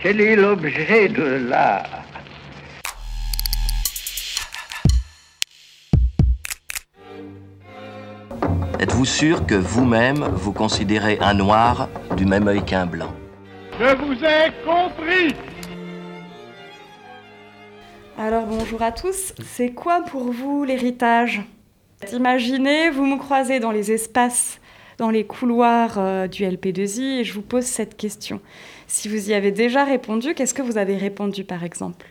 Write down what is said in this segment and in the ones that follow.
Quel est l'objet de l'art Êtes-vous sûr que vous-même vous considérez un noir du même œil qu'un blanc? Je vous ai compris! Alors bonjour à tous, c'est quoi pour vous l'héritage? Imaginez, vous me croisez dans les espaces, dans les couloirs euh, du LP2I et je vous pose cette question. Si vous y avez déjà répondu, qu'est-ce que vous avez répondu par exemple?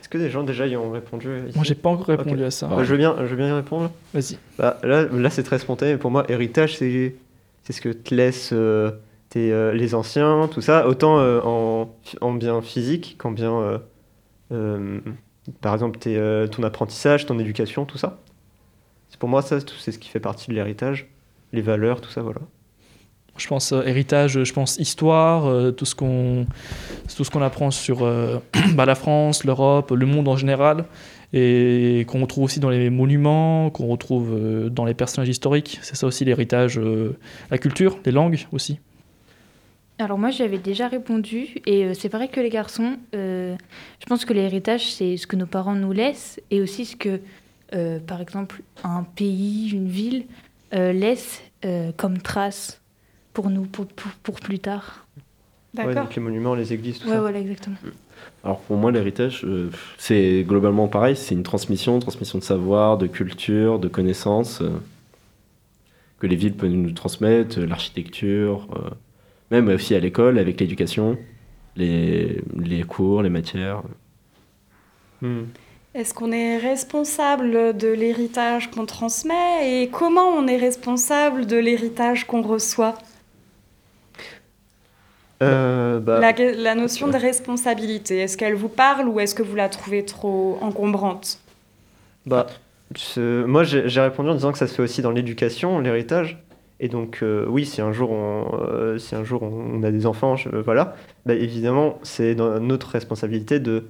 Est-ce que des gens déjà y ont répondu ici? Moi, j'ai pas encore répondu à ça. Bah, je, veux bien, je veux bien y répondre. Vas-y. Bah, là, là c'est très spontané. Pour moi, héritage, c'est c'est ce que te laissent euh, tes, euh, les anciens, tout ça, autant euh, en, en bien physique qu'en bien. euh, euh, par exemple, tes, euh, ton apprentissage, ton éducation, tout ça. C'est pour moi, ça, c'est ce qui fait partie de l'héritage. Les valeurs, tout ça, voilà. Je pense euh, héritage, je pense histoire, euh, tout ce qu'on tout ce qu'on apprend sur euh, bah, la France, l'Europe, le monde en général, et qu'on retrouve aussi dans les monuments, qu'on retrouve dans les personnages historiques. C'est ça aussi l'héritage, la culture, les langues aussi. Alors moi j'avais déjà répondu et c'est pareil que les garçons. je pense que l'héritage c'est ce que nos parents nous laissent et aussi ce que par exemple un pays, une ville laisse comme trace pour nous, pour, pour, pour plus tard. Ouais, D'accord. donc les monuments, les églises, tout Ouais ça. voilà exactement. Alors pour moi, l'héritage, euh, c'est globalement pareil, c'est une transmission, transmission de savoir, de culture, de connaissances, euh, que les villes peuvent nous transmettre, euh, l'architecture, euh, même aussi à l'école, avec l'éducation, les, les cours, les matières. Hmm. Est-ce qu'on est responsable de l'héritage qu'on transmet et comment on est responsable de l'héritage qu'on reçoit? Euh, bah, la, la notion de responsabilité, est-ce qu'elle vous parle ou est-ce que vous la trouvez trop encombrante? Bah, ce- moi j'ai répondu en disant que ça se fait aussi dans l'éducation, l'héritage. Et donc euh, oui, si un jour on, euh, si un jour on, a des enfants, je- voilà, bah, évidemment c'est notre responsabilité de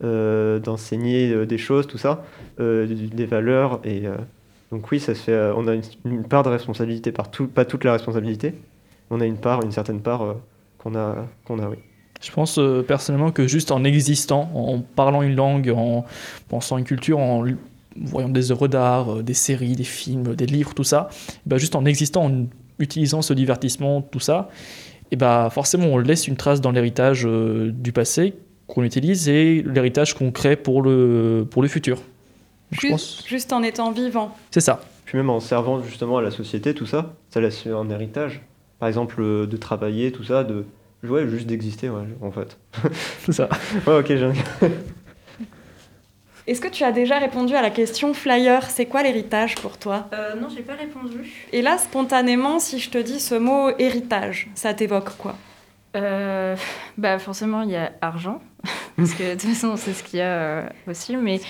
d'enseigner des choses, tout ça, des valeurs. Et donc oui, ça se fait. on a une, une part de responsabilité par tout, pas toute la responsabilité. On a une part, une certaine part qu'on a, qu'on a, oui. Je pense euh, personnellement que juste en existant, en parlant une langue, en pensant une culture, en voyant des œuvres d'art, euh, des séries, des films, des livres, tout ça, bah, juste en existant, en utilisant ce divertissement, tout ça, et bah forcément on laisse une trace dans l'héritage euh, du passé qu'on utilise et l'héritage qu'on crée pour le, pour le futur. Je juste, pense. juste en étant vivant. C'est ça. Puis même en servant justement à la société, tout ça, ça laisse un héritage. Par exemple, euh, de travailler, tout ça, de ouais, juste d'exister, ouais, en fait. C'est ça. Ouais, ok, j'ai Est-ce que tu as déjà répondu à la question flyer C'est quoi l'héritage pour toi? Euh, non j'ai pas répondu. Et là, spontanément, si je te dis ce mot héritage, ça t'évoque quoi? Euh, bah forcément il y a argent parce que de toute façon c'est ce qu'il y a euh, aussi mais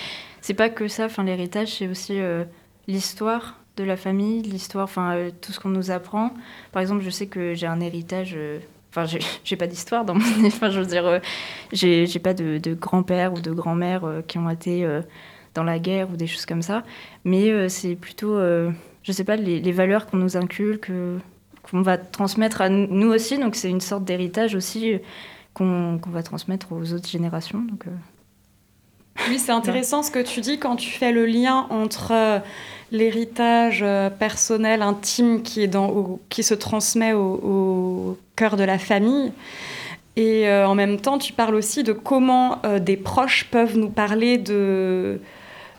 c'est pas que ça enfin l'héritage c'est aussi euh, l'histoire de la famille l'histoire enfin euh, tout ce qu'on nous apprend par exemple je sais que j'ai un héritage euh, enfin j'ai- j'ai pas d'histoire dans mon enfin je veux dire euh, j'ai pas de, de grand-père ou de grand-mère euh, qui ont été euh, dans la guerre ou des choses comme ça mais euh, c'est plutôt euh, je sais pas les, valeurs qu'on nous inculque euh, qu'on va transmettre à nous aussi. Donc c'est une sorte d'héritage aussi euh, qu'on qu'on va transmettre aux autres générations. Euh, Oui, c'est intéressant ce que tu dis quand tu fais le lien entre euh, l'héritage euh, personnel, intime qui, est dans, qui se transmet au, cœur de la famille. Et euh, en même temps, tu parles aussi de comment des proches peuvent nous parler de,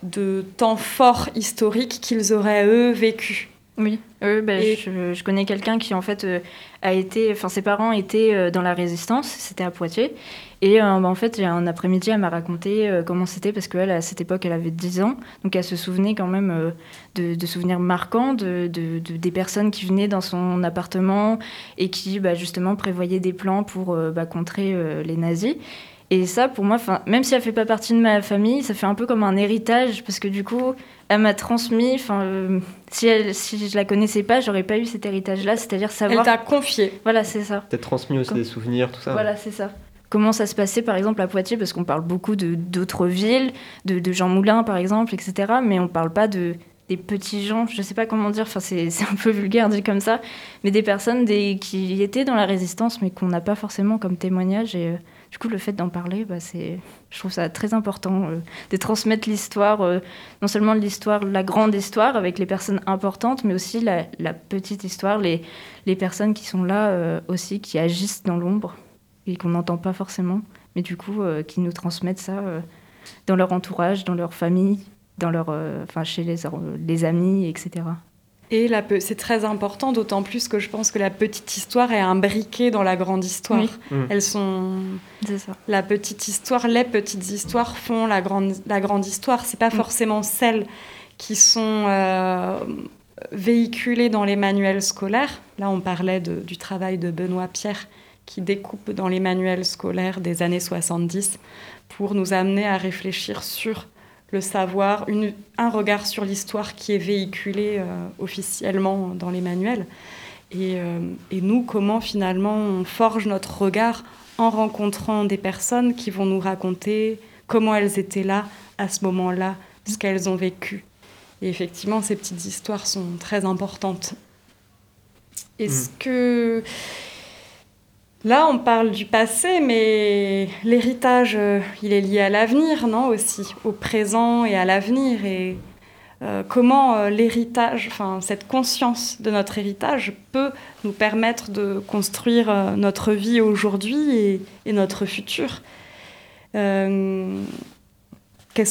de temps forts historiques qu'ils auraient, eux, vécus. Oui, euh, bah, Et- je, je connais quelqu'un qui en fait euh, a été, enfin ses parents étaient euh, dans la résistance, c'était à Poitiers. Et euh, bah, en fait, un après-midi, elle m'a raconté comment c'était parce qu'elle, à cette époque, elle avait 10 ans. Donc elle se souvenait quand même de, de souvenirs marquants de, de- de- des personnes qui venaient dans son appartement et qui bah, justement prévoyaient des plans pour bah, contrer les nazis. Et ça, pour moi, même si elle fait pas partie de ma famille, ça fait un peu comme un héritage parce que du coup, elle m'a transmis. Enfin, euh, si, elle, si je la connaissais pas, j'aurais pas eu cet héritage-là, c'est-à-dire Elle savoir. t'a confié. Voilà, c'est ça. Peut-être transmis aussi Comme- des souvenirs, tout ça. Voilà, c'est ça. Comment ça se passait, par exemple, à Poitiers, parce qu'on parle beaucoup de d'autres villes, de, de Jean Moulin, par exemple, etc. Mais on parle pas de des petits gens, je sais pas comment dire, enfin c'est c'est un peu vulgaire dit comme ça, mais des personnes des, qui étaient dans la résistance, mais qu'on n'a pas forcément comme témoignage. Et euh, du coup, le fait d'en parler, bah, c'est, je trouve ça très important euh, de transmettre l'histoire, euh, non seulement l'histoire, la grande histoire avec les personnes importantes, mais aussi la, petite histoire, les, les personnes qui sont là euh, aussi, qui agissent dans l'ombre et qu'on n'entend pas forcément, mais du coup, qui nous transmettent ça dans leur entourage, dans leur famille, dans leur, enfin, chez les, les amis, etc. Et la pe- c'est très important, d'autant plus que je pense que la petite histoire est imbriquée dans la grande histoire. Oui. Mm. Elles sont C'est ça. la petite histoire, les petites histoires font la grande, la grande histoire. C'est pas forcément celles qui sont euh, véhiculées dans les manuels scolaires. Là, on parlait de- du travail de Benoît Pierre qui découpe dans les manuels scolaires des années 70 pour nous amener à réfléchir sur le savoir, une- un regard sur l'histoire qui est véhiculé euh, officiellement dans les manuels. Et, euh, et nous, comment finalement on forge notre regard en rencontrant des personnes qui vont nous raconter comment elles étaient là à ce moment-là, ce qu'elles ont vécu. Et effectivement, ces petites histoires sont très importantes. Est-ce que... Là, on parle du passé, mais l'héritage, euh, il est lié à l'avenir, non Aussi, au présent et à l'avenir. Et euh, comment euh, l'héritage, enfin, cette conscience de notre héritage peut nous permettre de construire notre vie aujourd'hui et, notre futur. Qu'est-ce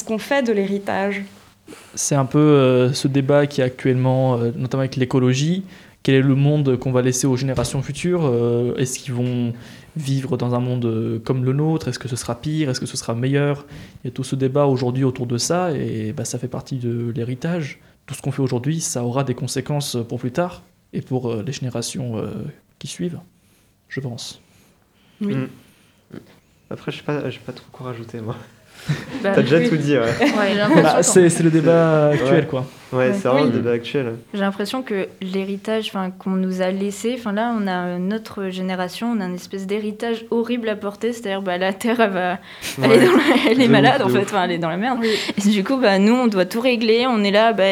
qu'on fait de l'héritage? C'est un peu ce débat qui est actuellement, notamment avec l'écologie. Quel est le monde qu'on va laisser aux générations futures Euh, Est-ce qu'ils vont vivre dans un monde euh, comme le nôtre? Est-ce que ce sera pire? Est-ce que ce sera meilleur? Il y a tout ce débat aujourd'hui autour de ça et bah, ça fait partie de l'héritage. Tout ce qu'on fait aujourd'hui, ça aura des conséquences pour plus tard et pour euh, les générations euh, qui suivent, je pense. Oui. Mm. Après, je sais pas, j'ai pas trop quoi rajouter, moi. Bah, T'as déjà oui. tout dit, ouais. Ouais, Bah, c'est le débat actuel, Ouais. quoi. Ouais, Ouais. c'est vraiment Oui. le débat actuel. J'ai l'impression que l'héritage qu'on nous a laissé, enfin là on a notre génération, on a une espèce d'héritage horrible à porter, c'est-à-dire bah, la Terre elle, va, elle, est, la- elle est De malade ouf, en fait, enfin, elle est dans la merde. Et du coup bah, nous on doit tout régler, on est là, bah,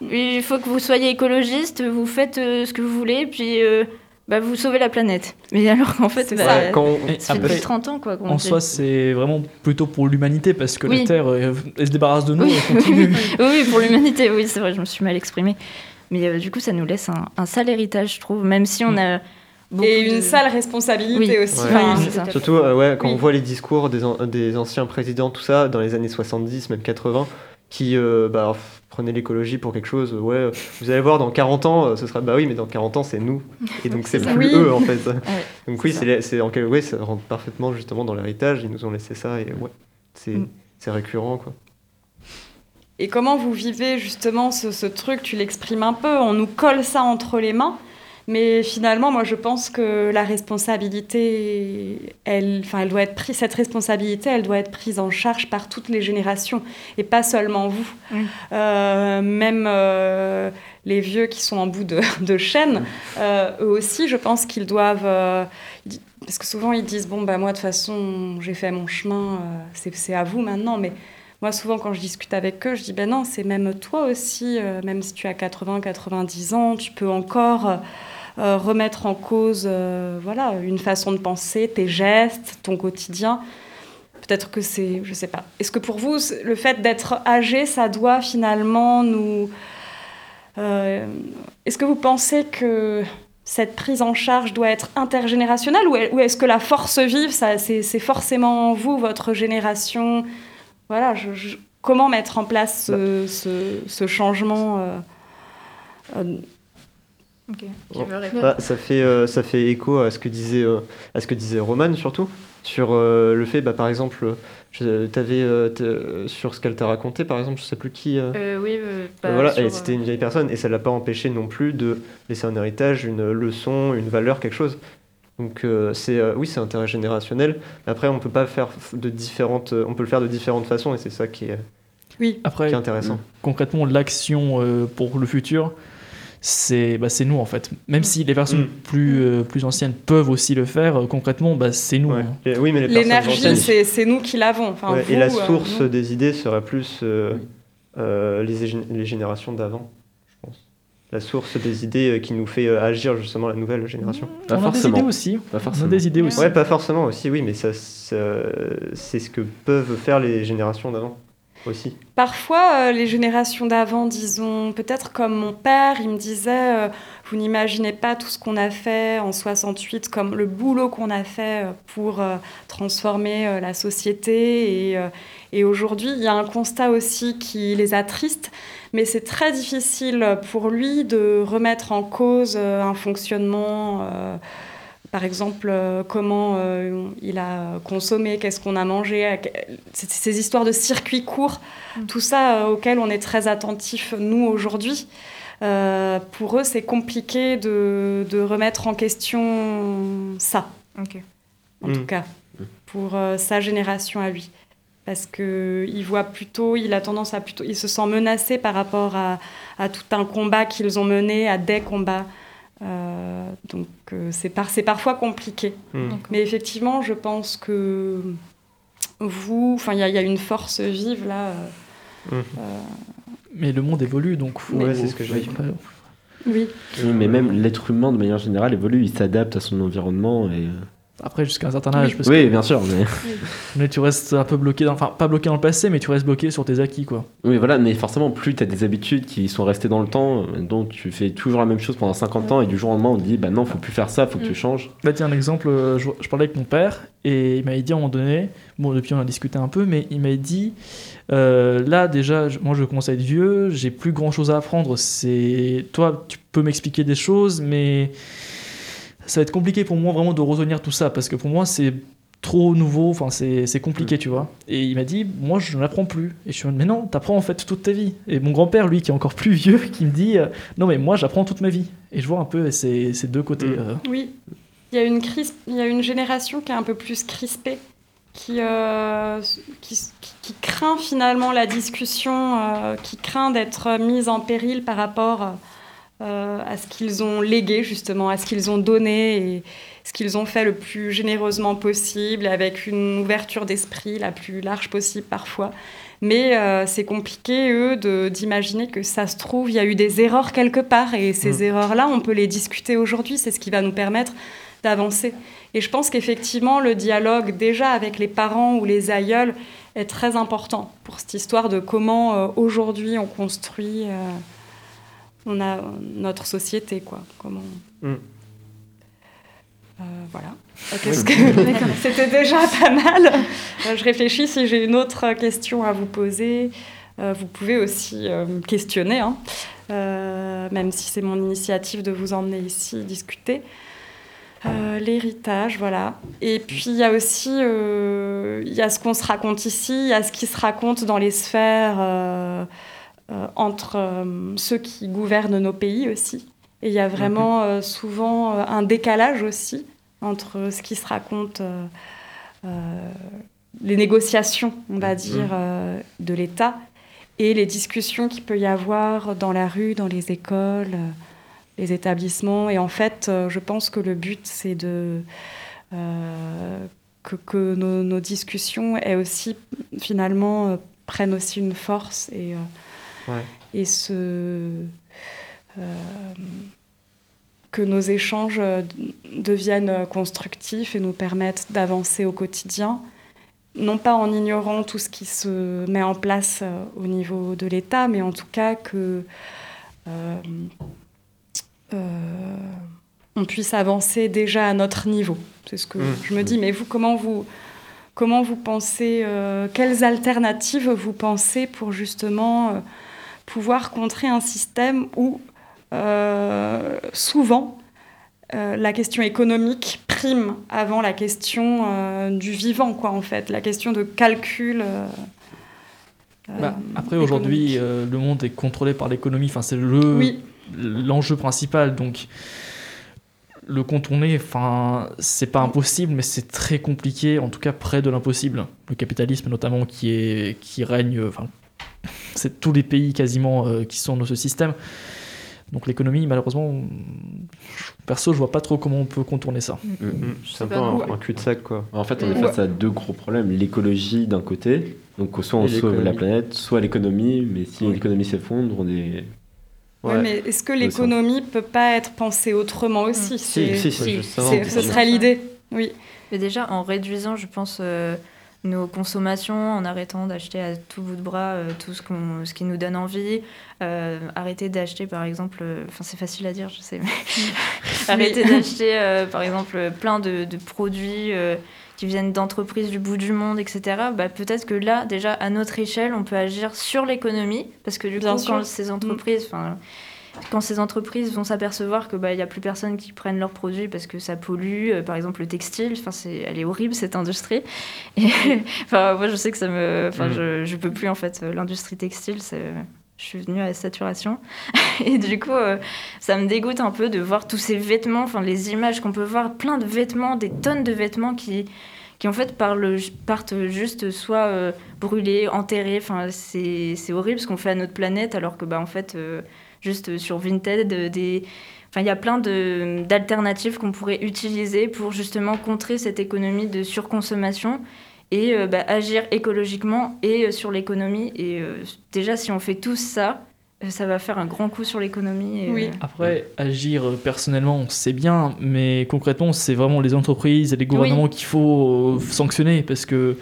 il faut que vous soyez écologiste, vous faites euh, ce que vous voulez, puis euh, bah, vous sauvez la planète. Mais alors qu'en fait, C'est bah, ça. Quand on- ça fait après, depuis 30 ans quoi. En soi, c'est vraiment plutôt pour l'humanité parce que Oui. la Terre, euh, elle se débarrasse de nous Oui. et continue. oui, oui, pour l'humanité, oui, c'est vrai, je me suis mal exprimée. Mais euh, du coup, ça nous laisse un, un sale héritage, je trouve, même si on a. beaucoup Et une de- sale responsabilité Oui. aussi. Ouais. Enfin, Oui. Surtout, euh, ouais, quand Oui. on voit les discours des, an- des anciens présidents, tout ça, dans les années 70, même 80, qui euh, bah, prenaient l'écologie pour quelque chose, ouais, vous allez voir, dans 40 ans, euh, ce sera, bah oui, mais dans 40 ans, c'est nous. Et donc, c'est plus. Oui. eux, en fait. Donc, oui, c'est en quel ouais, ça rentre parfaitement justement dans l'héritage, ils nous ont laissé ça, et ouais, c'est Mm. c'est récurrent, quoi. Et comment vous vivez justement ce, ce truc? Tu l'exprimes un peu, on nous colle ça entre les mains, mais finalement, moi je pense que la responsabilité, elle, enfin, elle doit être prise, cette responsabilité, elle doit être prise en charge par toutes les générations et pas seulement vous. Euh, même euh, les vieux qui sont en bout de, de chaîne, euh, eux aussi, je pense qu'ils doivent. parce que souvent ils disent bon bah moi de toute façon j'ai fait mon chemin, c'est à vous maintenant, mais moi, souvent, quand je discute avec eux, je dis ben non, c'est même toi aussi, même si tu as 80, 90 ans, tu peux encore euh, remettre en cause euh, voilà, une façon de penser, tes gestes, ton quotidien. Peut-être que c'est, je sais pas. Est-ce que pour vous, le fait d'être âgé, ça doit finalement nous. euh, Est-ce que vous pensez que cette prise en charge doit être intergénérationnelle ou est- ou est-ce que la force vive, c'est, forcément vous, votre génération? Voilà, comment mettre en place ce, ce- changement Bon. Bah, ça, fait, euh, ça fait écho à ce que disait, euh, à ce que disait Roman surtout, sur euh, le fait, bah, par exemple, euh, sur ce qu'elle t'a raconté, par exemple, je sais plus qui. euh, Euh, oui, euh, bah, voilà, sur, c'était une vieille personne et ça l'a pas empêché non plus de laisser un héritage, une leçon, une valeur, quelque chose. Donc euh, c'est euh, oui, c'est intergénérationnel. Après, on peut pas faire de différentes, on peut le faire de différentes façons et c'est ça qui est, Oui, Après, qui est intéressant. concrètement, l'action euh, pour le futur, c'est bah, c'est nous en fait. Même si les personnes Mm. plus, euh, plus anciennes peuvent aussi le faire, euh, concrètement, bah, c'est nous. Ouais. hein. Et- oui, mais l'énergie, c'est, c'est nous qui l'avons. Enfin, Ouais, vous, et la euh, source des idées serait plus euh, euh, les, les générations d'avant, je pense. la source des idées qui nous fait agir justement la nouvelle génération. Pas on a des forcément. idées aussi. Pas On a forcément. des idées aussi. Ouais, pas forcément aussi, oui, mais ça, ça- c'est ce que peuvent faire les générations d'avant Parfois, euh, les générations d'avant, disons, peut-être comme mon père, il me disait, euh, vous n'imaginez pas tout ce qu'on a fait en 68, comme le boulot qu'on a fait euh, pour transformer la société. Et, aujourd'hui, il y a un constat aussi qui les attriste, mais c'est très difficile pour lui de remettre en cause un fonctionnement. Par exemple, euh, comment euh, il a consommé, qu'est-ce qu'on a mangé, ces histoires de circuits courts, Mm. tout ça euh, auquel on est très attentif, nous, aujourd'hui. Euh, pour eux, c'est compliqué de, de remettre en question ça, Ok. en Mm. tout cas, pour euh, sa génération à lui. Parce qu'il voit plutôt, il a tendance à plutôt, il se sent menacé par rapport à, à tout un combat qu'ils ont mené, à des combats. Euh, donc euh, c'est par, c'est parfois compliqué. Hmm. Mais effectivement, je pense que vous, enfin, il y, a- il y a une force vive là. euh, Mhm. Mais le monde évolue, donc faut. Ouais, c'est ce que dit. faut- oui. Oui, mais même l'être humain de manière générale évolue, il s'adapte à son environnement et. Après, jusqu'à un certain âge. Parce Oui, bien sûr, mais. mais tu restes un peu bloqué, dans... enfin, pas bloqué dans le passé, mais tu restes bloqué sur tes acquis, quoi. Oui, voilà, mais forcément, plus tu as des habitudes qui sont restées dans le temps, donc tu fais toujours la même chose pendant 50 ans et du jour au lendemain, on te dit, bah non, faut plus faire ça, faut que Mm. tu changes. Bah tiens, un exemple, euh, je, je parlais avec mon père et il m'avait dit à un moment donné, bon depuis on a discuté un peu, mais il m'avait dit, euh, là déjà, moi je commence à être vieux, j'ai plus grand chose à apprendre, c'est toi tu peux m'expliquer des choses, mais ça va être compliqué pour moi vraiment de retenir tout ça, parce que pour moi c'est trop nouveau, enfin c'est c'est compliqué, tu vois. Et il m'a dit, moi je n'apprends plus. Et je suis mode, mais non, t'apprends en fait toute ta vie. Et mon grand-père, lui, qui est encore plus vieux, qui me dit, euh, non mais moi j'apprends toute ma vie. Et je vois un peu ces, ces deux côtés. Mm. euh. Oui, il y, a une crisp- il y a une génération qui est un peu plus crispée, qui, euh, qui, qui- qui craint finalement la discussion, euh, qui craint d'être mise en péril par rapport euh, à ce qu'ils ont légué, justement, à ce qu'ils ont donné et ce qu'ils ont fait le plus généreusement possible, avec une ouverture d'esprit la plus large possible parfois. Mais euh, c'est compliqué, eux, de- d'imaginer que ça se trouve, il y a eu des erreurs quelque part. Et ces Mm. erreurs-là, on peut les discuter aujourd'hui. C'est ce qui va nous permettre d'avancer. Et je pense qu'effectivement, le dialogue déjà avec les parents ou les aïeuls est très important pour cette histoire de comment euh, aujourd'hui on construit euh, on a notre société, quoi. Comment... Mm. Euh, voilà. Qu'est-ce que- C'était déjà pas mal. Euh, je réfléchis si j'ai une autre question à vous poser. Euh, vous pouvez aussi me questionner, hein. Euh, même si c'est mon initiative de vous emmener ici discuter. Euh, L'héritage, voilà. Et puis il y a aussi euh, il y a ce qu'on se raconte ici, il y a ce qui se raconte dans les sphères euh, entre euh, ceux qui gouvernent nos pays aussi. Et il y a vraiment euh, souvent euh, un décalage aussi entre ce qui se raconte, euh, euh, les négociations, on va dire, euh, de l'État et les discussions qu'il peut y avoir dans la rue, dans les écoles, euh, les établissements. Et en fait, euh, je pense que le but, c'est de euh, que, que nos, nos discussions aient aussi finalement euh, prennent aussi une force et, euh, Ouais. et se euh, que nos échanges deviennent constructifs et nous permettent d'avancer au quotidien, non pas en ignorant tout ce qui se met en place euh, au niveau de l'État, mais en tout cas que euh, euh, on puisse avancer déjà à notre niveau. C'est ce que Mm. je me dis. Mais vous, comment vous, comment vous pensez, euh, quelles alternatives vous pensez pour justement pouvoir contrer un système où euh, souvent euh, la question économique prime avant la question euh, du vivant, quoi, en fait, la question de calcul. Bah, après, aujourd'hui, le monde est contrôlé par l'économie. Enfin, c'est le oui, l'enjeu principal. Donc, le contourner, enfin, c'est pas impossible, mais c'est très compliqué, en tout cas près de l'impossible. Le capitalisme, notamment, qui est qui règne. Enfin, c'est tous les pays quasiment euh, qui sont dans ce système. Donc, l'économie, malheureusement, perso, je vois pas trop comment on peut contourner ça. Mm, C'est sais un peu un, cul-de-sac, quoi. En fait, on est face à deux gros problèmes. L'écologie d'un côté, donc soit on sauve la planète, soit l'économie, mais si Oui. l'économie s'effondre, on est... Ouais, mais est-ce que l'économie peut pas être pensée autrement aussi? Si, si, si, c'est- justement. c'est- Ce serait l'idée, oui. Mais déjà, en réduisant, je pense, euh, nos consommations, en arrêtant d'acheter à tout bout de bras euh, tout ce, qu'on, ce qui nous donne envie, euh, arrêter d'acheter, par exemple, euh, enfin, c'est facile à dire, je sais, mais arrêter d'acheter, euh, par exemple, plein de, de produits qui viennent d'entreprises du bout du monde, etc. Bah, peut-être que là, déjà, à notre échelle, on peut agir sur l'économie, parce que du Bien coup, sûr. quand ces entreprises, quand ces entreprises vont s'apercevoir que bah il y a plus personne qui prennent leurs produits parce que ça pollue, euh, par exemple le textile, enfin c'est elle est horrible cette industrie. Et enfin moi je sais que ça me enfin Mm. je je peux plus en fait euh, l'industrie textile c'est je suis venue à la saturation et du coup euh, ça me dégoûte un peu de voir tous ces vêtements, enfin les images qu'on peut voir, plein de vêtements, des tonnes de vêtements qui qui en fait parlent, partent juste soit euh, brûlés, enterrés. Enfin, c'est c'est horrible ce qu'on fait à notre planète, alors que bah en fait, euh, juste sur Vinted, euh, des, enfin il y a plein de d'alternatives qu'on pourrait utiliser pour justement contrer cette économie de surconsommation et euh, bah, agir écologiquement et euh, sur l'économie. Et euh, déjà, si on fait tout ça, euh, ça va faire un grand coup sur l'économie. Oui. Après, agir personnellement, c'est bien, mais concrètement, c'est vraiment les entreprises et les gouvernements qu'il faut euh, sanctionner parce que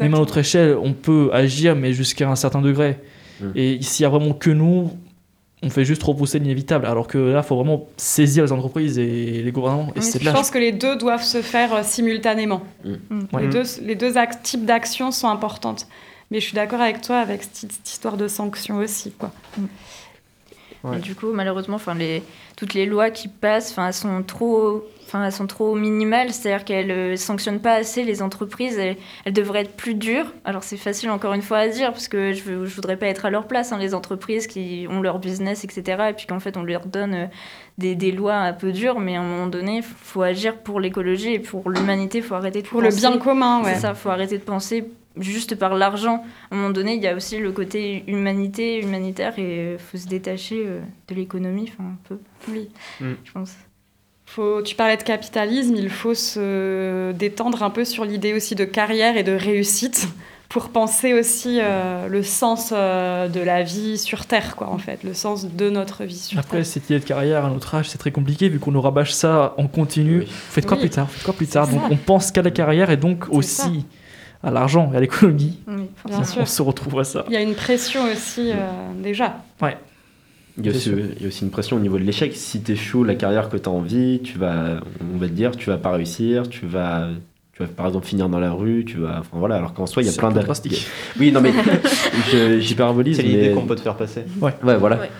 même à notre échelle, on peut agir, mais jusqu'à un certain degré. Mm. Et s'il y a vraiment que nous, on fait juste repousser l'inévitable. Alors que là, il faut vraiment saisir les entreprises et les gouvernements. Et Je pense que les deux doivent se faire euh, simultanément. Mm. Les deux, les deux types d'actions sont importantes. Mais je suis d'accord avec toi avec cette, cette histoire de sanctions aussi. Quoi. Ouais. Et du coup, malheureusement, les, toutes les lois qui passent, sont trop, enfin, elles sont trop minimales. C'est-à-dire qu'elles ne sanctionnent pas assez les entreprises. Elles, elles devraient être plus dures. Alors, c'est facile encore une fois à dire parce que je ne voudrais pas être à leur place, hein, les entreprises qui ont leur business, etc. Et puis qu'en fait, on leur donne euh, des, des lois un peu dures. Mais à un moment donné, il faut agir pour l'écologie et pour l'humanité. Il faut arrêter de Pour le penser- bien commun, ouais. c'est ça, faut arrêter de penser juste par l'argent. À un moment donné, il y a aussi le côté humanité, humanitaire, et il faut se détacher euh, de l'économie, enfin un peu, Oui. Mm. je pense. Faut, tu parlais de capitalisme, il faut se détendre un peu sur l'idée aussi de carrière et de réussite pour penser aussi euh, le sens euh, de la vie sur Terre, quoi, en fait, le sens de notre vie sur Après, Terre. cette idée de carrière à notre âge, c'est très compliqué vu qu'on nous rabâche ça en continu. Oui. Faites quoi Oui. plus tard Faites quoi plus tard? Donc ça. on pense qu'à la carrière et donc aussi à l'argent et à l'économie. Oui, Bien on sûr. se retrouve à ça. Il y a une pression aussi, euh, déjà. Il y, a aussi, Bien il y a aussi une pression au niveau de l'échec. Si tu échoues la carrière que tu as envie, tu vas, on va te dire, tu vas pas réussir, tu vas, tu vas par exemple finir dans la rue, tu vas, enfin voilà. Alors qu'en soi, il y a plein un peu d'a- drastique. Oui, non mais je- j'hyperbolise. C'est l'idée mais- qu'on peut te faire passer. Ouais, voilà. Ouais.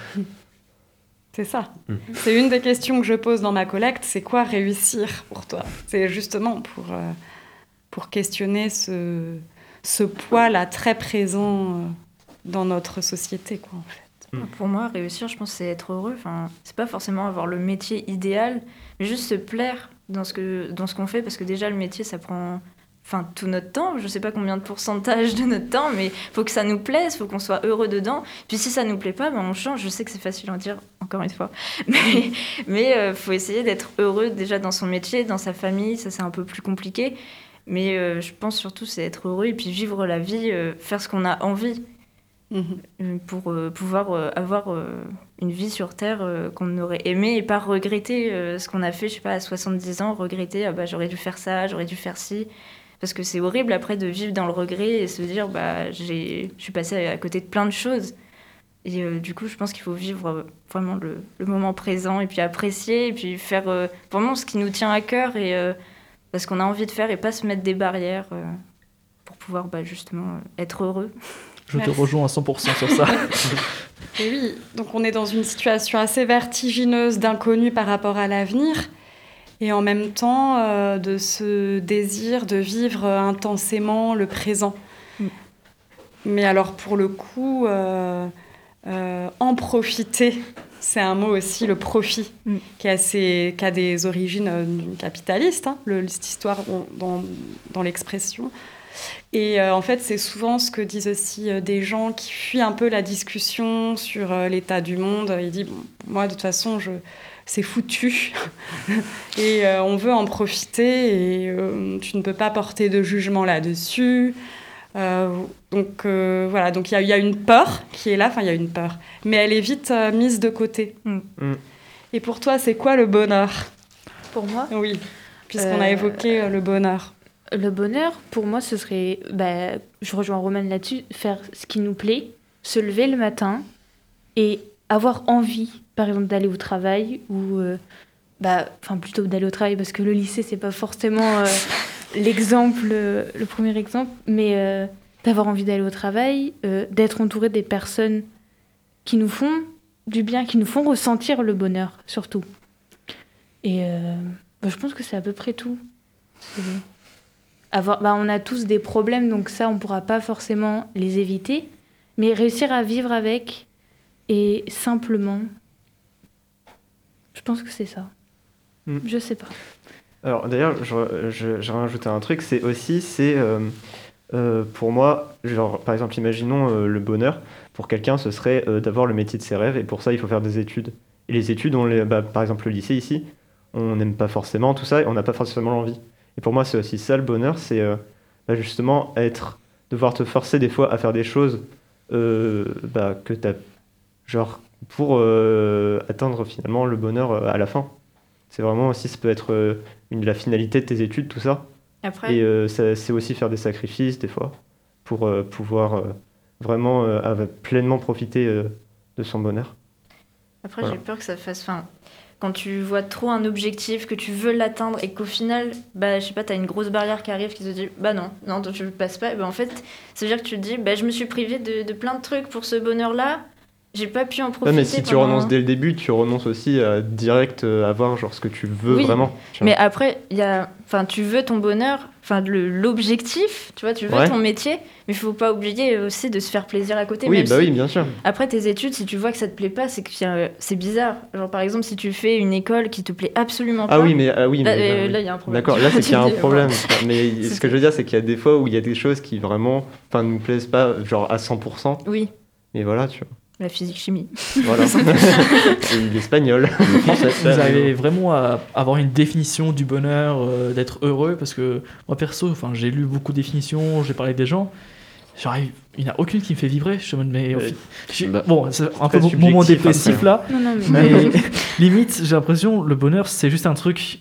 C'est ça. Mm. C'est une des questions que je pose dans ma collecte. C'est quoi réussir pour toi? C'est justement pour, euh, pour questionner ce, ce poids-là très présent euh, dans notre société, quoi, en fait. Pour moi, réussir, je pense, c'est être heureux. Enfin, c'est pas forcément avoir le métier idéal, mais juste se plaire dans ce que dans ce qu'on fait, parce que déjà le métier, ça prend. Enfin, tout notre temps, je sais pas combien de pourcentage de notre temps, mais faut que ça nous plaise, faut qu'on soit heureux dedans. Puis si ça nous plaît pas, ben on change. Je sais que c'est facile à dire, encore une fois, mais mais euh, faut essayer d'être heureux déjà dans son métier, dans sa famille. Ça c'est un peu plus compliqué, mais euh, je pense surtout c'est être heureux et puis vivre la vie, euh, faire ce qu'on a envie Euh, pour euh, pouvoir euh, avoir une vie sur Terre qu'on aurait aimé et pas regretter ce qu'on a fait, je sais pas, à 70 ans, regretter, ah bah j'aurais dû faire ça, j'aurais dû faire ci. Parce que c'est horrible après de vivre dans le regret et se dire, bah je suis passé à côté de plein de choses. Et du coup, je pense qu'il faut vivre vraiment le, le moment présent et puis apprécier et puis faire vraiment ce qui nous tient à cœur et parce qu'on a envie de faire et pas se mettre des barrières pour pouvoir bah, justement être heureux. Je te rejoins à 100% sur ça. Et oui, donc on est dans une situation assez vertigineuse d'inconnu par rapport à l'avenir, et en même temps euh, de ce désir de vivre intensément le présent. Mm. Mais alors pour le coup, euh, euh, en profiter, c'est un mot aussi, le profit, Mm. qui, a assez- qui a des origines capitalistes, hein, le- cette histoire on- dans, dans l'expression. Et euh, en fait, c'est souvent ce que disent aussi euh, des gens qui fuient un peu la discussion sur euh, l'état du monde. Ils disent, bon, moi, de toute façon, je... c'est foutu. et euh, on veut en profiter et euh, tu ne peux pas porter de jugement là-dessus. Euh, donc euh, voilà, donc il y, a- il y a une peur qui est là, enfin il y a une peur, mais elle est vite euh, mise de côté. Mm. Mm. Et pour toi, c'est quoi le bonheur? Pour moi, Oui, puisqu'on a évoqué euh, le bonheur. Le bonheur, pour moi, ce serait, bah, je rejoins Roman là-dessus, faire ce qui nous plaît, se lever le matin et avoir envie, par exemple, d'aller au travail ou, euh, bah, enfin plutôt d'aller au travail parce que le lycée, c'est pas forcément euh, l'exemple, euh, le premier exemple, mais euh, d'avoir envie d'aller au travail, d'être entouré des personnes qui nous font du bien, qui nous font ressentir le bonheur, surtout. Et bah, je pense que c'est à peu près tout. Avoir, bah, on a tous des problèmes, donc ça, on ne pourra pas forcément les éviter, mais réussir à vivre avec et simplement, je pense que c'est ça. Mm. Je sais pas. Alors d'ailleurs, je, je, je rajouter un truc, c'est aussi, c'est euh, euh, pour moi, genre par exemple, imaginons euh, le bonheur, pour quelqu'un, ce serait d'avoir le métier de ses rêves, et pour ça, il faut faire des études. Et les études, on les, bah, par exemple le lycée ici, on n'aime pas forcément tout ça, et on n'a pas forcément l'envie. Et pour moi, c'est aussi ça le bonheur, c'est euh, bah, justement être, devoir te forcer des fois à faire des choses euh, bah, que tu as, genre, pour euh, atteindre finalement le bonheur euh, à la fin. C'est vraiment aussi, ça peut être euh, une, la finalité de tes études, tout ça. Après, Et euh, ça- c'est aussi faire des sacrifices, des fois, pour euh, pouvoir euh, vraiment euh, pleinement profiter euh, de son bonheur. Après, Voilà. j'ai peur que ça fasse. Enfin, quand tu vois trop un objectif, que tu veux l'atteindre et qu'au final, bah, je sais pas, t'as une grosse barrière qui arrive qui te dit, bah non, non, tu le passes pas. Et bah, en fait, ça veut dire que tu te dis, bah, je me suis privé de, de plein de trucs pour ce bonheur-là. J'ai pas pu en profiter. mais si tu renonces dès le début, tu renonces aussi à direct euh, avoir genre ce que tu veux Oui, vraiment. tu vois. Mais après, il y a, enfin, tu veux ton bonheur, enfin, l'objectif, tu vois, tu veux Ouais. ton métier, mais il faut pas oublier aussi de se faire plaisir à côté. oui, même bah si- oui, bien sûr. Après tes études, si tu vois que ça te plaît pas, c'est que euh, c'est bizarre. Genre par exemple, si tu fais une école qui te plaît absolument pas. Ah oui, mais ah oui, Là, mais, euh, bah, là, il y a un problème. D'accord, là c'est qu'il y a un problème. Mais ce que je veux dire, c'est qu'il y a des fois où il y a des choses qui vraiment, enfin, nous plaisent pas, genre à 100%. Oui, Et voilà, tu vois. La physique chimie. Voilà. Et l'espagnol, le français. Vous avez vraiment à avoir une définition du bonheur, euh, d'être heureux, parce que moi perso, enfin, j'ai lu beaucoup de définitions, j'ai parlé avec des gens, j'arrive, il n'y en a aucune qui me fait vibrer. Je me dis, mais Euh, bah, bon, c'est un peu mon moment dépressif après. là, Non, non, mais. mais limite, j'ai l'impression le bonheur c'est juste un truc,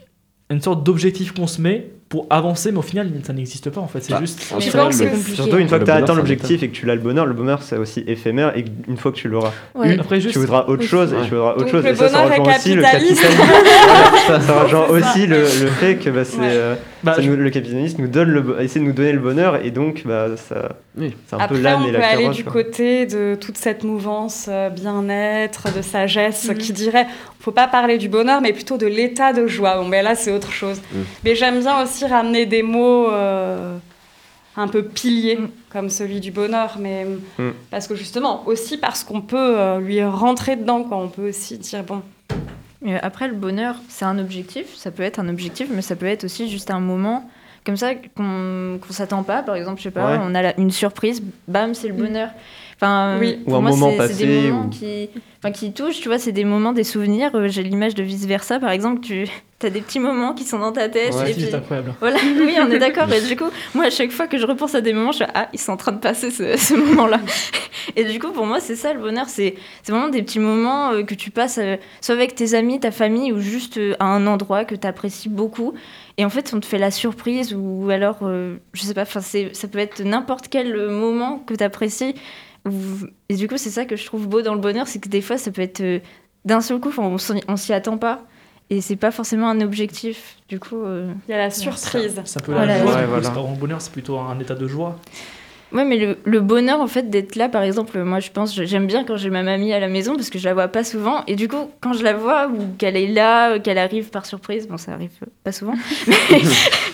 une sorte d'objectif qu'on se met pour avancer, mais au final ça n'existe pas en fait. C'est Bah, juste. en le- Surtout une fois que tu as atteint l'objectif et que tu l'as le bonheur, le bonheur c'est aussi éphémère et une fois que tu l'auras Ouais. juste. tu voudras autre Oui. chose et tu voudras autre Donc chose. le et ça, ça rejoint aussi le capitalisme. Ça, ça rejoint aussi le, le fait que bah, c'est, Ouais. euh, bah, ça je- nous- le capitalisme nous donne le, essaie de nous donner le bonheur et donc bah, ça, Oui. c'est un Après, peu l'âne on et peut la aller carotte. du quoi. côté de toute cette mouvance euh, bien-être, de sagesse, Mhm. qui dirait faut pas parler du bonheur, mais plutôt de l'état de joie. Bon, mais là, c'est autre chose. Mhm. Mais j'aime bien aussi ramener des mots euh, un peu piliers, Mhm. comme celui du bonheur, mais Mhm. parce que justement, aussi parce qu'on peut euh, lui rentrer dedans, quoi. On peut aussi dire bon, après, le bonheur, c'est un objectif. Ça peut être un objectif, mais ça peut être aussi juste un moment comme ça qu'on qu'on s'attend pas. Par exemple, je sais pas, Ouais. on a la- une surprise, bam, c'est le bonheur. Enfin, Oui. pour Ou un moi, moment passé, des moments ou- qui, enfin, qui touchent, tu vois, c'est des moments, des souvenirs. Euh, J'ai l'image de vice versa, par exemple, tu as des petits moments qui sont dans ta tête. Ouais. c'est incroyable. Voilà, oui, on est d'accord. Et du coup, moi, à chaque fois que je repense à des moments, je suis ah, ils sont en train de passer ce, ce moment-là. Et du coup, pour moi, c'est ça le bonheur. C'est c'est vraiment des petits moments euh, que tu passes, euh, soit avec tes amis, ta famille, ou juste euh, à un endroit que tu apprécies beaucoup. Et en fait, on te fait la surprise, ou alors, euh, je sais pas, ça peut être n'importe quel euh, moment que tu apprécies. Et du coup, c'est ça que je trouve beau dans le bonheur, c'est que des fois, ça peut être euh, d'un seul coup, on s'y- on s'y attend pas. Et c'est pas forcément un objectif. Du coup. euh, il y a la surprise. C'est un peu Voilà. la joie. Ouais, du coup, voilà. c'est pas vraiment le bonheur, c'est plutôt un état de joie. Ouais, mais le, le bonheur, en fait, d'être là, par exemple, moi, je pense, j'aime bien quand j'ai ma mamie à la maison parce que je la vois pas souvent. Et du coup, quand je la vois ou qu'elle est là, euh, qu'elle arrive par surprise, bon, ça arrive pas souvent, mais,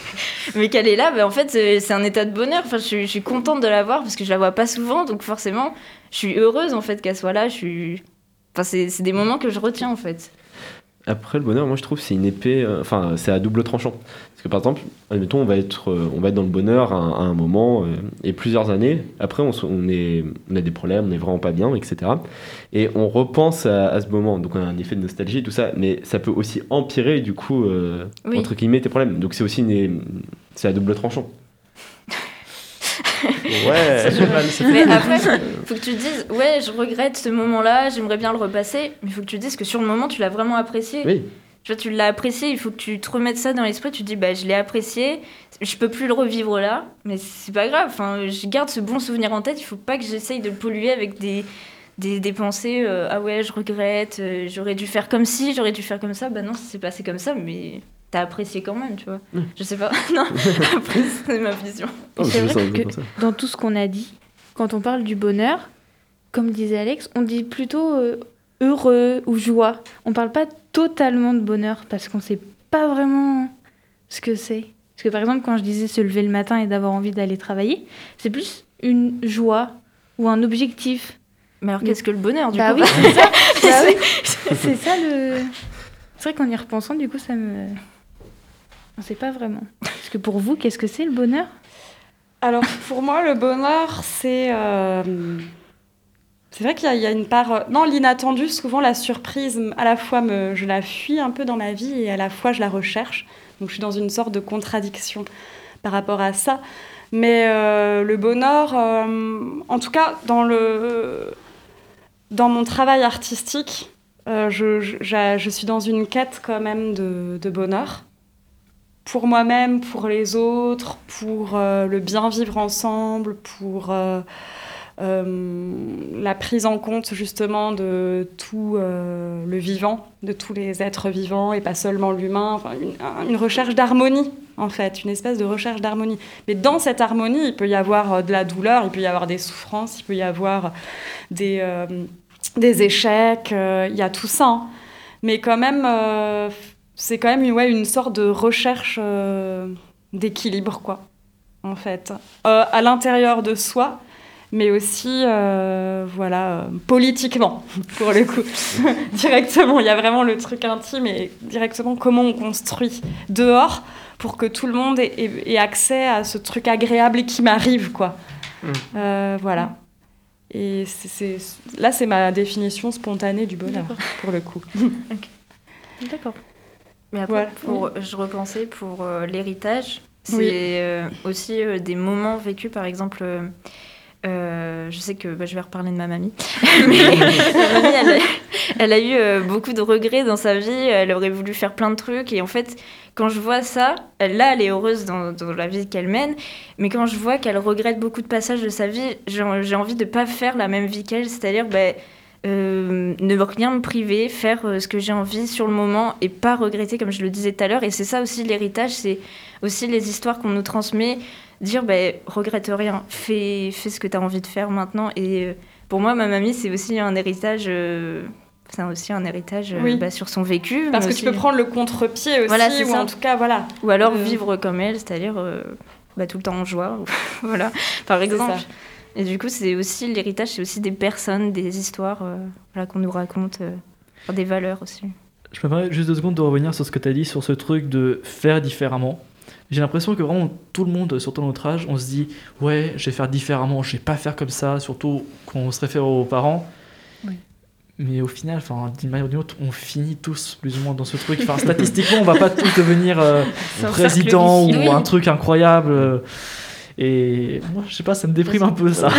mais qu'elle est là, ben, en fait, c'est un état de bonheur. Enfin, je, suis- je suis contente de la voir parce que je la vois pas souvent. Donc, forcément, je suis heureuse, en fait, qu'elle soit là. Je suis. Enfin, c'est des moments que je retiens, en fait. Après, le bonheur, moi, je trouve, c'est une épée. euh, Enfin, c'est à double tranchant. Parce que, par exemple, admettons, on va être, euh, on va être dans le bonheur à, un- à un moment euh, et plusieurs années. Après, on, on, est, on a des problèmes, on est vraiment pas bien, etc. Et on repense à, à ce moment. Donc, on a un effet de nostalgie, tout ça. Mais ça peut aussi empirer, du coup, Oui. entre guillemets, tes problèmes. Donc, c'est aussi une, c'est à double tranchant. Ouais. Mais après, faut que tu te dises, ouais, je regrette ce moment-là, j'aimerais bien le repasser, mais il faut que tu te dises que sur le moment, tu l'as vraiment apprécié. Oui. Tu vois, tu l'as apprécié, il faut que tu te remettes ça dans l'esprit, tu te dis, bah, je l'ai apprécié, je peux plus le revivre là, mais c'est pas grave, enfin, je garde ce bon souvenir en tête, il faut pas que j'essaye de le polluer avec des, des, des pensées, euh, ah ouais, je regrette, euh, j'aurais dû faire comme ci, j'aurais dû faire comme ça, bah non, ça s'est passé comme ça, mais t'as apprécié quand même, tu vois. Je sais pas, non, après, c'est ma vision. Oh, C'est vrai que ça. dans tout ce qu'on a dit, quand on parle du bonheur, comme disait Alex, on dit plutôt euh, heureux ou joie. On parle pas totalement de bonheur parce qu'on sait pas vraiment ce que c'est. Parce que par exemple, quand je disais se lever le matin et d'avoir envie d'aller travailler, c'est plus une joie ou un objectif. Mais alors, qu'est-ce que le bonheur, du bah coup oui, c'est ça. Bah oui, c'est ça le. C'est vrai qu'en y repensant, du coup, ça me. On sait pas vraiment. Parce que pour vous, qu'est-ce que c'est le bonheur? Alors pour moi, le bonheur, c'est euh, c'est vrai qu'il y, a- une part euh, non l'inattendu, souvent la surprise. À la fois, je la fuis un peu dans ma vie et à la fois je la recherche. Donc je suis dans une sorte de contradiction par rapport à ça. Mais euh, le bonheur, en tout cas dans le dans mon travail artistique, je, suis dans une quête quand même de bonheur pour moi-même, pour les autres, pour euh, le bien vivre ensemble, pour euh, euh, la prise en compte justement de tout le vivant, de tous les êtres vivants et pas seulement l'humain, enfin, une, un- une recherche d'harmonie en fait, une espèce de recherche d'harmonie. Mais dans cette harmonie, il peut y avoir de la douleur, il peut y avoir des souffrances, il peut y avoir des, des échecs, il y a tout ça. hein. Mais quand même, c'est quand même ouais, une sorte de recherche euh, d'équilibre, quoi, en fait. Euh, à l'intérieur de soi, mais aussi, euh, voilà, euh, politiquement, pour le coup. directement, il y a vraiment le truc intime et directement comment on construit dehors pour que tout le monde ait, ait- ait accès à ce truc agréable et qui m'arrive, quoi. Mm. Euh, voilà. Et c'est- c'est- là, c'est ma définition spontanée du bonheur, D'accord. pour le coup. D'accord. Mais après, Voilà. pour, je repensais pour euh, l'héritage, c'est Oui. euh, aussi euh, des moments vécus, par exemple. je sais que bah, je vais reparler de ma mamie, mais ma mamie, elle, a- elle a eu beaucoup de regrets dans sa vie. Elle aurait voulu faire plein de trucs, et en fait, quand je vois ça, elle- là, elle est heureuse dans, dans la vie qu'elle mène, mais quand je vois qu'elle regrette beaucoup de passages de sa vie, j'ai envie de pas faire la même vie qu'elle, c'est-à-dire bah, euh, ne rien me priver, faire euh, ce que j'ai envie sur le moment et pas regretter, comme je le disais tout à l'heure. Et c'est ça aussi l'héritage, c'est aussi les histoires qu'on nous transmet. Dire, ben, regrette rien, fais, fais ce que tu as envie de faire maintenant. Et euh, pour moi, ma mamie, c'est aussi un héritage. euh, c'est aussi un héritage euh, Oui. bah, sur son vécu. Parce que tu peux prendre le contre-pied aussi, Voilà, ou ça. en tout cas, voilà. Ou alors Euh. vivre comme elle, c'est-à-dire euh, bah, tout le temps en joie. voilà, par exemple. Et du coup, c'est aussi l'héritage, c'est aussi des personnes, des histoires euh, voilà, qu'on nous raconte, euh, des valeurs aussi. Je me permets juste deux secondes de revenir sur ce que tu as dit, sur ce truc de faire différemment. J'ai l'impression que vraiment tout le monde, surtout à notre âge, on se dit ouais, je vais faire différemment, je vais pas faire comme ça, surtout quand on se réfère aux parents. Oui. Mais au final, enfin, d'une manière ou d'une autre, on finit tous plus ou moins dans ce truc. Enfin, statistiquement, on va pas tous devenir euh, président ou un truc incroyable. Et moi, je sais pas, ça me déprime un peu ça.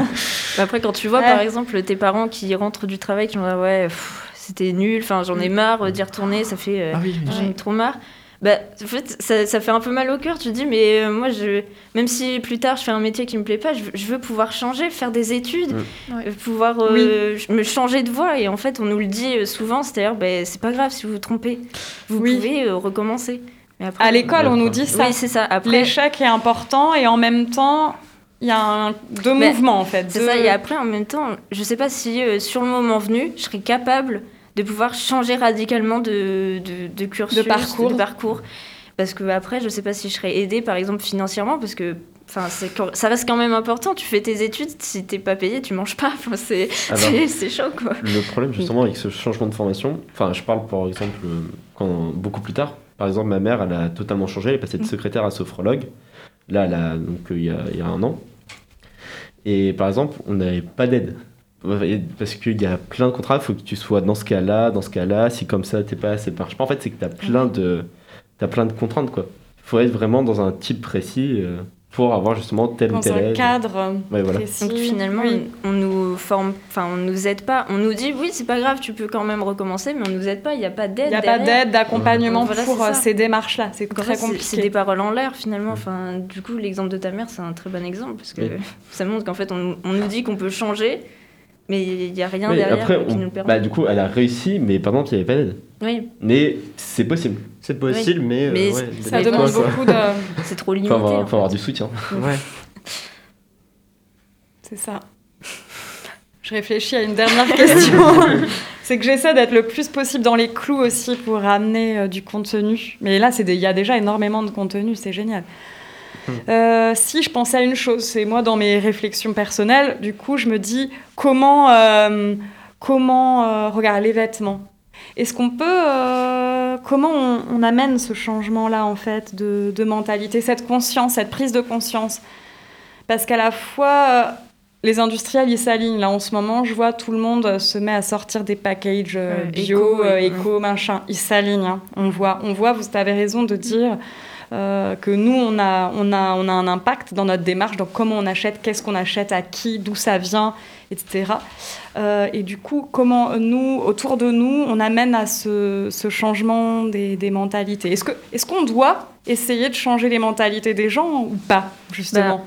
Après, quand tu vois, Ouais. par exemple, tes parents qui rentrent du travail, qui vont dire ouais, c'était nul, enfin, j'en ai marre euh, d'y retourner, ça fait. euh, Ah oui, mais- J'en ai trop marre. Bah, en fait, ça, ça fait un peu mal au cœur. Tu te dis, mais euh, moi, je, même si plus tard je fais un métier qui me plaît pas, je, veux- je veux pouvoir changer, faire des études, Mm. Ouais. euh, pouvoir euh, me changer de voie. Et en fait, on nous le dit souvent, c'est-à-dire, bah, c'est pas grave si vous vous trompez, vous Oui. pouvez euh, recommencer. Mais après, À l'école, on nous dit ça. Oui, c'est ça. Après, L'échec est important et en même temps, il y a un, deux Mais mouvements en fait. C'est deux- ça, et après, en même temps, je sais pas si euh, sur le moment venu, je serais capable de pouvoir changer radicalement de, de, de cursus, De parcours. de parcours. Parce que après, je sais pas si je serais aidée, par exemple, financièrement, parce que enfin, ça reste quand même important. Tu fais tes études, si t'es pas payé, tu manges pas. Enfin, c'est chaud, quoi. Le problème justement avec ce changement de formation, enfin je parle par exemple euh, quand, beaucoup plus tard, par exemple ma mère elle a totalement changé, elle est passée de secrétaire à sophrologue, là donc, euh, il, y a, un an, et par exemple on n'avait pas d'aide. Parce qu'il y a plein de contrats, il faut que tu sois dans ce cas-là, dans ce cas-là, si comme ça t'es pas, ça marche. En fait, c'est que tu as plein de, t'as plein de contraintes. Il faut être vraiment dans un type précis. euh. Pour avoir justement tel ou tel un aide. cadre Ouais, voilà. précis. Donc finalement, Oui. on, on nous forme, enfin on nous aide pas. On nous dit oui, c'est pas grave, tu peux quand même recommencer, mais on nous aide pas. Il n'y a pas d'aide. Il n'y a pas d'aide, d'accompagnement Voilà, pour euh, ces démarches-là. C'est très compliqué. C'est des paroles en l'air finalement. Enfin, du coup, l'exemple de ta mère, c'est un très bon exemple parce que Oui. ça montre qu'en fait, on, on nous dit qu'on peut changer, mais il n'y a rien Oui, derrière après, qui on- nous permet. bah, du coup, elle a réussi, mais par contre, il n'y avait pas d'aide. Oui, Mais c'est possible. C'est possible, mais, euh, Mais ouais, Ça demande beaucoup de. c'est trop Il limité. faut avoir, en faut avoir du soutien. Ouais. C'est ça. Je réfléchis à une dernière question. c'est que j'essaie d'être le plus possible dans les clous aussi pour amener euh, du contenu. Mais là, il y a déjà énormément de contenu, c'est génial. Euh, si je pensais à une chose, c'est moi dans mes réflexions personnelles, du coup, je me dis comment, euh, comment euh, regarde les vêtements. Est-ce qu'on peut, comment on, on amène ce changement-là en fait de, de mentalité, cette conscience, cette prise de conscience? Parce qu'à la fois, les industriels, ils s'alignent. Là, en ce moment, je vois tout le monde se met à sortir des packages bio, éco, machin. Ils s'alignent. hein. On voit, on voit. Vous avez raison de dire que nous, on a, on a, on a un impact dans notre démarche, dans comment on achète, qu'est-ce qu'on achète, à qui, d'où ça vient, etc. Euh, et du coup, comment nous, autour de nous, on amène à ce, ce changement des, des mentalités. Est-ce qu'on doit essayer de changer les mentalités des gens ou pas, justement?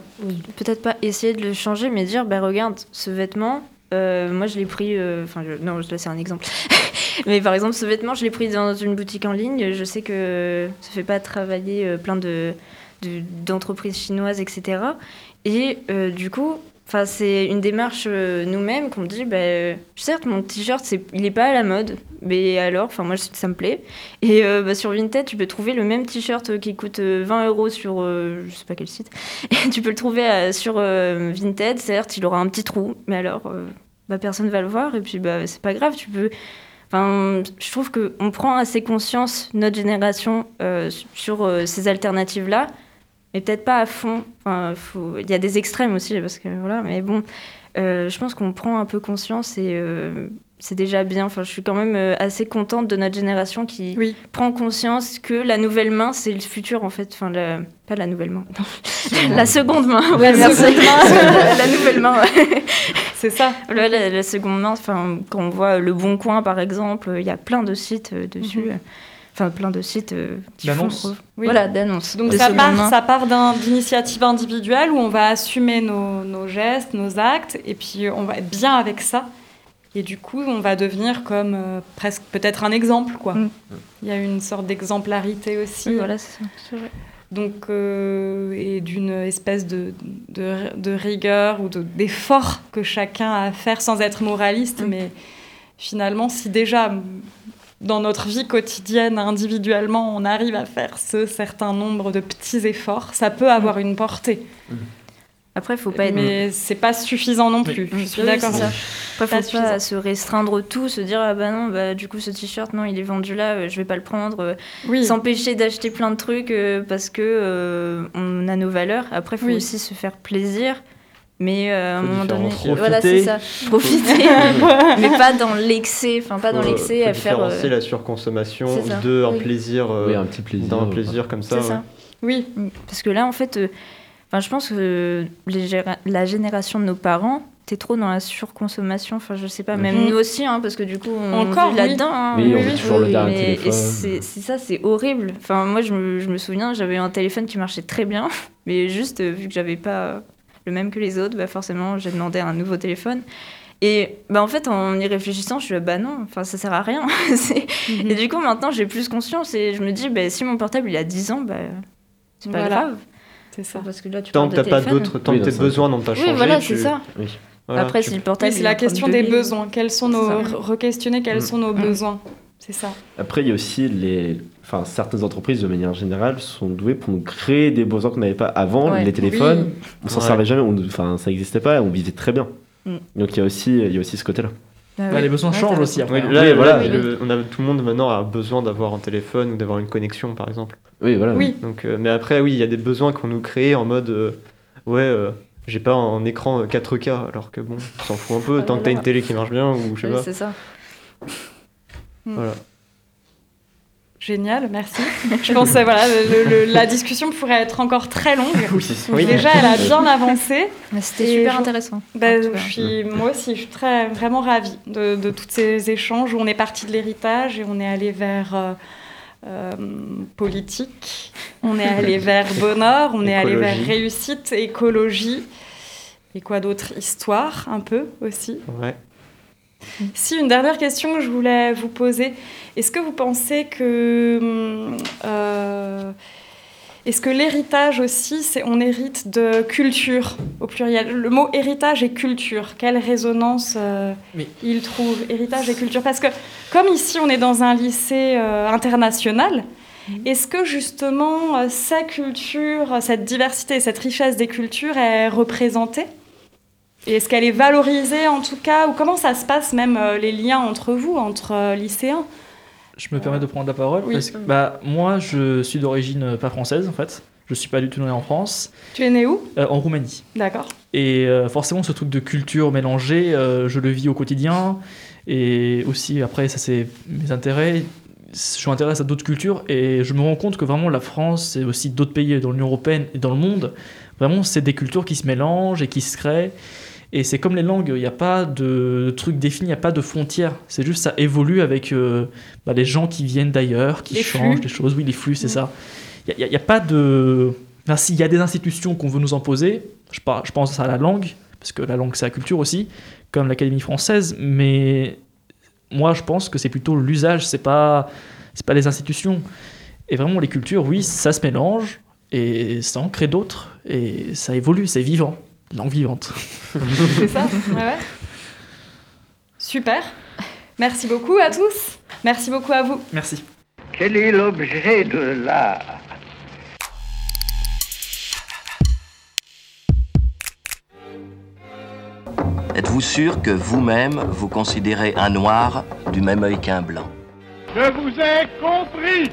Peut-être pas essayer de le changer, mais dire bah regarde, ce vêtement, euh, moi je l'ai pris. euh, Enfin, je- non, là c'est un exemple. mais par exemple, ce vêtement, je l'ai pris dans une boutique en ligne. Je sais que ça fait pas travailler euh, plein de de- d'entreprises chinoises, etc. Et euh, du coup, enfin c'est une démarche euh, nous-mêmes qu'on dit, bah, euh, certes mon t-shirt il est pas à la mode, mais alors, enfin moi ça me plaît. Et euh, bah, sur Vinted, tu peux trouver le même t-shirt qui coûte euh, 20 euros sur, je sais pas quel site. Et tu peux le trouver sur Vinted, certes il aura un petit trou, mais alors bah, personne va le voir et puis bah c'est pas grave, tu peux. Enfin, je trouve que on prend assez conscience notre génération sur ces alternatives là, mais peut-être pas à fond. Enfin, faut... il y a des extrêmes aussi parce que voilà, mais bon, euh, je pense qu'on prend un peu conscience et euh, c'est déjà bien. Enfin, je suis quand même euh, assez contente de notre génération qui Oui. prend conscience que la nouvelle main, c'est le futur en fait. Enfin, la- pas la nouvelle main, non. la seconde main. Ouais, La seconde main. la nouvelle main. ouais. C'est ça. La, la seconde main. Enfin, quand on voit le Bon Coin par exemple, il y a plein de sites euh, dessus. Mhm. Enfin, plein de sites euh, qui font- D'annonces. Oui. Voilà, d'annonces. Donc ça part, ça part d'un- d'initiatives individuelles où on va assumer nos, nos gestes, nos actes, et puis on va être bien avec ça. Et du coup, on va devenir comme euh, presque peut-être un exemple, quoi. Mm. Il y a une sorte d'exemplarité aussi. Oui, voilà, c'est vrai. Donc, euh, et d'une espèce de, de, de rigueur ou de- d'effort que chacun a à faire sans être moraliste. Mm. Mais finalement, si déjà dans notre vie quotidienne, individuellement, on arrive à faire ce certain nombre de petits efforts, ça peut avoir une portée. Après, faut pas être. Mais c'est pas suffisant non plus. Je suis Oui, d'accord. ça. Après, Pas faut pas se restreindre tout, se dire ah bah non, bah du coup ce t-shirt non, il est vendu là, euh, je vais pas le prendre. euh, Oui. S'empêcher d'acheter plein de trucs euh, parce que euh, on a nos valeurs. Après, faut Oui. aussi se faire plaisir. Mais euh, à un moment donné, différencier. voilà, c'est ça. Profiter, mais pas dans l'excès. Enfin, pas dans Faut, euh, l'excès à faire. euh, différencier la surconsommation de un Oui. plaisir, euh, Oui, un petit plaisir. d'un euh, plaisir comme ça. C'est ouais. ça. Oui. Parce que là, en fait, euh, enfin, je pense que les géra- la génération de nos parents, t'es trop dans la surconsommation. Enfin, je sais pas, même Mhm. nous aussi, hein, parce que du coup, on Encore, vit oui. là-dedans. hein. Oui, on veut toujours le dernier téléphone. C'est ça, c'est horrible. Enfin, moi, je me, je me souviens, j'avais un téléphone qui marchait très bien, mais juste euh, vu que j'avais pas le même que les autres, bah forcément, j'ai demandé un nouveau téléphone. Et bah en fait, en y réfléchissant, je suis là, bah non, enfin ça sert à rien. C'est- Mhm. et du coup, maintenant, j'ai plus conscience et je me dis, bah, si mon portable il a 10 ans, bah c'est pas Voilà. grave. C'est ça. Parce que là, tu Tant que t'as pas d'autres, tant Oui, que tes ça. besoins n'ont pas changé. Oui, voilà, tu- c'est ça. Oui. voilà, Après, tu- si le portable. C'est la question des besoins. Quels sont nos re-questionner quels Mm. sont nos Mm. besoins. C'est ça. Après, il y a aussi les. Enfin, certaines entreprises, de manière générale, sont douées pour nous créer des besoins qu'on n'avait pas avant. Ouais. Les téléphones, on s'en Ouais. servait jamais, on- enfin, ça n'existait pas et on vivait très bien. Mm. Donc, il y a aussi, il y a aussi ce côté-là. Ah Bah, oui. les besoins Ouais, changent aussi après. Oui, hein. là, Oui, voilà. le- on a, tout le monde maintenant a besoin d'avoir un téléphone ou d'avoir une connexion, par exemple. Oui, voilà. Oui. Donc, euh, mais après, oui, il y a des besoins qu'on nous crée en mode euh, ouais, euh, j'ai pas un écran 4K, alors que bon, on s'en fout un peu, Ah tant là que t'as une télé qui marche bien ou je sais Oui, pas. c'est ça. Voilà. Génial, merci. Je pense que voilà, le- le- la discussion pourrait être encore très longue. Oui. Déjà, elle a bien avancé. C'était super je- intéressant. Ben, cas. je suis, moi aussi, je suis très, vraiment ravie de, de tous ces échanges où on est parti de l'héritage et on est allé vers euh, euh, politique, on est allé vers bonheur, on est allé vers réussite, écologie et quoi d'autre? Histoire, un peu aussi. Ouais. Si, une dernière question que je voulais vous poser. Est-ce que vous pensez que... hum, euh, est-ce que l'héritage aussi, c'est on hérite de culture au pluriel? Le mot héritage et culture, quelle résonance euh, Oui. il trouve? Héritage et culture. Parce que comme ici on est dans un lycée euh, international, est-ce que justement ces cultures, cette diversité, cette richesse des cultures est représentée? Et est-ce qu'elle est valorisée en tout cas Ou comment ça se passe même euh, les liens entre vous, entre euh, lycéens? Je me permets de prendre la parole Oui. parce que bah, moi, je suis d'origine euh, pas française en fait. Je suis pas du tout né en France, Tu es né où? Euh, en Roumanie. D'accord. Et forcément, ce truc de culture mélangée, je le vis au quotidien. Et aussi, après, ça, c'est mes intérêts. Je m'intéresse à d'autres cultures et je me rends compte que vraiment la France et aussi d'autres pays dans l'Union européenne et dans le monde, vraiment, c'est des cultures qui se mélangent et qui se créent. Et c'est comme les langues, il n'y a pas de truc défini, il n'y a pas de frontières. C'est juste ça évolue avec euh, bah, les gens qui viennent d'ailleurs, qui Les changent flux. les choses. Oui, les flux, c'est Mm. ça. Il n'y a, pas de. Enfin, S'il y a des institutions qu'on veut nous imposer, je, par- je pense à la langue, parce que la langue c'est la culture aussi, comme l'Académie française, mais moi je pense que c'est plutôt l'usage, c'est pas, pas les institutions. Et vraiment les cultures, oui, ça se mélange, et ça en crée d'autres, et ça évolue, c'est vivant, langue vivante. C'est ça ouais, ouais. Super. Merci beaucoup à tous. Merci beaucoup à vous. Merci. Quel est l'objet de l'art Êtes-vous sûr que vous-même vous considérez un noir du même œil qu'un blanc? Je vous ai compris